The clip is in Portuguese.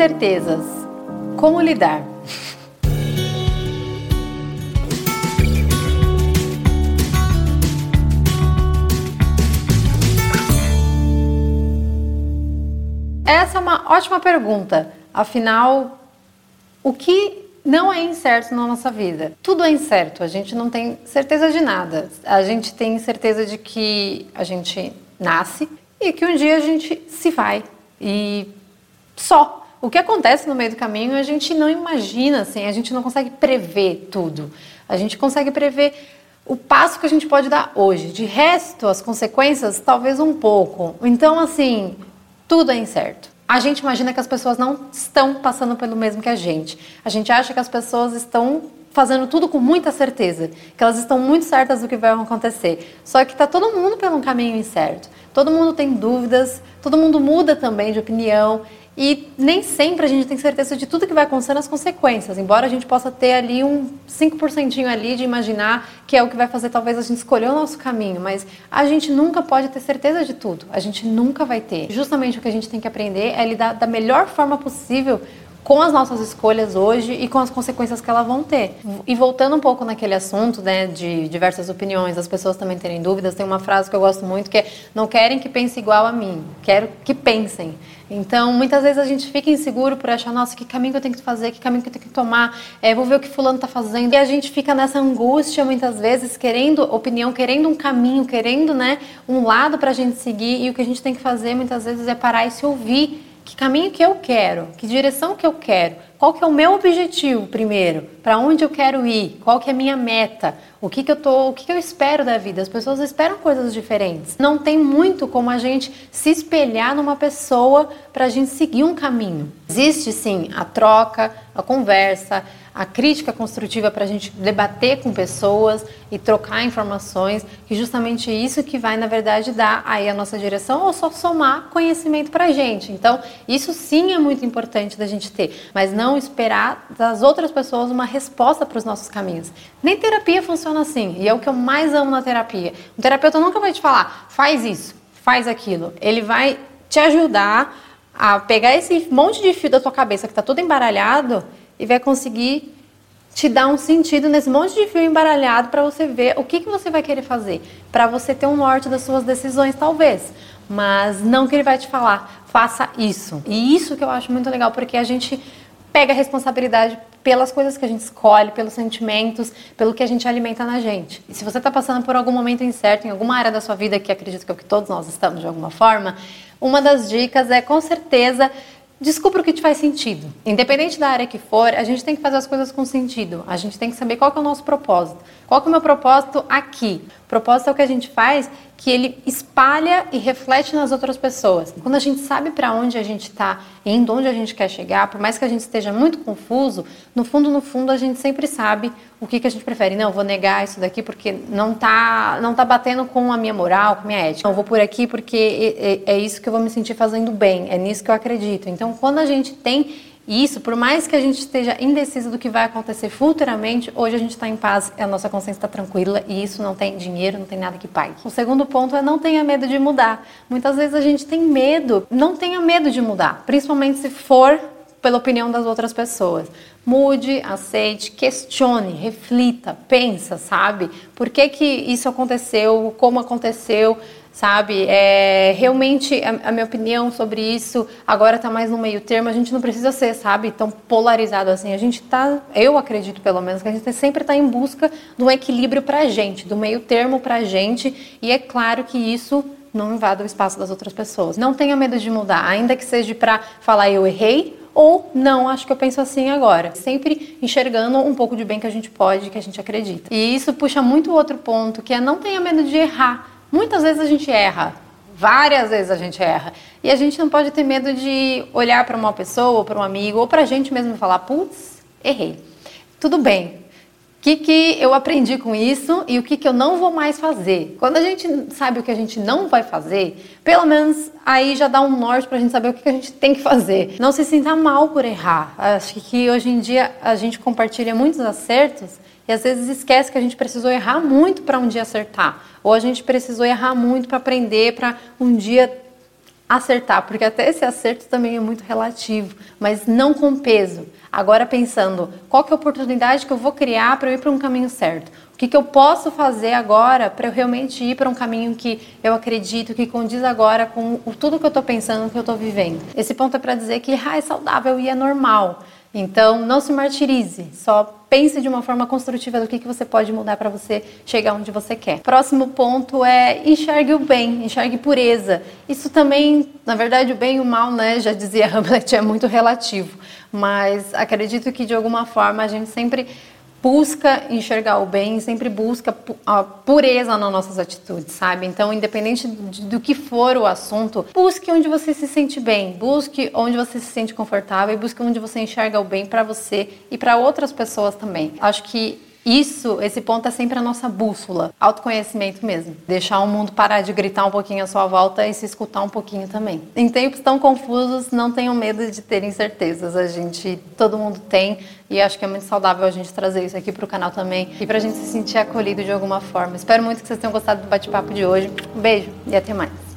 incertezas. Como lidar? Essa é uma ótima pergunta. Afinal, o que não é incerto na nossa vida? Tudo é incerto. A gente não tem certeza de nada. A gente tem certeza de que a gente nasce e que um dia a gente se vai. E só. O que acontece no meio do caminho a gente não imagina, assim, a gente não consegue prever tudo. A gente consegue prever o passo que a gente pode dar hoje. De resto, as consequências, talvez um pouco. Então, assim, tudo é incerto. A gente imagina que as pessoas não estão passando pelo mesmo que a gente. A gente acha que as pessoas estão fazendo tudo com muita certeza, que elas estão muito certas do que vai acontecer. Só que está todo mundo pelo caminho incerto. Todo mundo tem dúvidas, todo mundo muda também de opinião e nem sempre a gente tem certeza de tudo que vai acontecer nas consequências, embora a gente possa ter ali um 5% ali de imaginar que é o que vai fazer talvez a gente escolher o nosso caminho, mas a gente nunca pode ter certeza de tudo, a gente nunca vai ter. Justamente o que a gente tem que aprender é lidar da melhor forma possível com as nossas escolhas hoje e com as consequências que elas vão ter. E voltando um pouco naquele assunto, né, de diversas opiniões, as pessoas também terem dúvidas, tem uma frase que eu gosto muito que é: não querem que pense igual a mim, quero que pensem. Então, muitas vezes a gente fica inseguro por achar, nossa, que caminho que eu tenho que fazer, que caminho que eu tenho que tomar, é, vou ver o que fulano está fazendo. E a gente fica nessa angústia, muitas vezes, querendo opinião, querendo um caminho, querendo, né, um lado para a gente seguir. E o que a gente tem que fazer, muitas vezes, é parar e se ouvir que caminho que eu quero? Que direção que eu quero? Qual que é o meu objetivo primeiro? Para onde eu quero ir? Qual que é a minha meta? O que que eu tô, o que que eu espero da vida? As pessoas esperam coisas diferentes. Não tem muito como a gente se espelhar numa pessoa para a gente seguir um caminho. Existe sim a troca, a conversa, a crítica construtiva para a gente debater com pessoas e trocar informações, que justamente isso que vai, na verdade, dar aí a nossa direção ou só somar conhecimento para a gente. Então, isso sim é muito importante da gente ter, mas não esperar das outras pessoas uma resposta para os nossos caminhos. Nem terapia funciona assim, e é o que eu mais amo na terapia. O terapeuta nunca vai te falar, faz isso, faz aquilo. Ele vai te ajudar a pegar esse monte de fio da tua cabeça que está todo embaralhado e vai conseguir te dar um sentido nesse monte de fio embaralhado para você ver o que, que você vai querer fazer, para você ter um norte das suas decisões, talvez. Mas não que ele vai te falar, faça isso. E isso que eu acho muito legal, porque a gente pega a responsabilidade pelas coisas que a gente escolhe, pelos sentimentos, pelo que a gente alimenta na gente. E se você está passando por algum momento incerto em alguma área da sua vida, que acredito que é o que todos nós estamos de alguma forma, uma das dicas é com certeza Descubra o que te faz sentido. Independente da área que for, a gente tem que fazer as coisas com sentido. A gente tem que saber qual é o nosso propósito. Qual é o meu propósito aqui? O propósito é o que a gente faz que ele espalha e reflete nas outras pessoas. Quando a gente sabe para onde a gente está indo, onde a gente quer chegar, por mais que a gente esteja muito confuso, no fundo, no fundo, a gente sempre sabe o que, que a gente prefere. Não, vou negar isso daqui porque não tá, não tá batendo com a minha moral, com a minha ética. Não, vou por aqui porque é, é, é isso que eu vou me sentir fazendo bem, é nisso que eu acredito. Então, quando a gente tem e isso, por mais que a gente esteja indeciso do que vai acontecer futuramente, hoje a gente está em paz, a nossa consciência está tranquila e isso não tem dinheiro, não tem nada que pague. O segundo ponto é não tenha medo de mudar. Muitas vezes a gente tem medo, não tenha medo de mudar, principalmente se for pela opinião das outras pessoas. Mude, aceite, questione, reflita, pensa, sabe? Por que, que isso aconteceu, como aconteceu, sabe? É, realmente, a, a, minha opinião sobre isso agora está mais no meio termo. A gente não precisa ser, sabe, tão polarizado assim. A gente está, eu acredito pelo menos, que a gente sempre está em busca de um equilíbrio para a gente, do meio termo para a gente. E é claro que isso não invada o espaço das outras pessoas. Não tenha medo de mudar, ainda que seja para falar eu errei ou não, acho que eu penso assim agora. Sempre enxergando um pouco de bem que a gente pode, que a gente acredita. E isso puxa muito outro ponto, que é não tenha medo de errar. Muitas vezes a gente erra, várias vezes a gente erra. E a gente não pode ter medo de olhar para uma pessoa, ou para um amigo, ou para a gente mesmo e falar: putz, errei. Tudo bem. O que, que eu aprendi com isso e o que, que eu não vou mais fazer? Quando a gente sabe o que a gente não vai fazer, pelo menos aí já dá um norte para a gente saber o que, que a gente tem que fazer. Não se sinta mal por errar. Acho que hoje em dia a gente compartilha muitos acertos e às vezes esquece que a gente precisou errar muito para um dia acertar. Ou a gente precisou errar muito para aprender, para um dia acertar, porque até esse acerto também é muito relativo, mas não com peso. Agora pensando, qual que é a oportunidade que eu vou criar para eu ir para um caminho certo? O que, que eu posso fazer agora para eu realmente ir para um caminho que eu acredito, que condiz agora com tudo que eu estou pensando, que eu estou vivendo? Esse ponto é para dizer que ah, é saudável e é normal. Então, não se martirize, só pense de uma forma construtiva do que, que você pode mudar para você chegar onde você quer. Próximo ponto é enxergue o bem, enxergue pureza. Isso também, na verdade, o bem e o mal, né, já dizia Hamlet, é muito relativo. Mas acredito que de alguma forma a gente sempre busca enxergar o bem, sempre busca a pureza nas nossas atitudes, sabe? Então, independente do que for o assunto, busque onde você se sente bem, busque onde você se sente confortável e busque onde você enxerga o bem para você e para outras pessoas também. Acho que isso, esse ponto é sempre a nossa bússola, autoconhecimento mesmo. Deixar o mundo parar de gritar um pouquinho à sua volta e se escutar um pouquinho também. Em tempos tão confusos, não tenham medo de ter incertezas. A gente, todo mundo tem, e acho que é muito saudável a gente trazer isso aqui para o canal também e para a gente se sentir acolhido de alguma forma. Espero muito que vocês tenham gostado do bate-papo de hoje. Um beijo e até mais.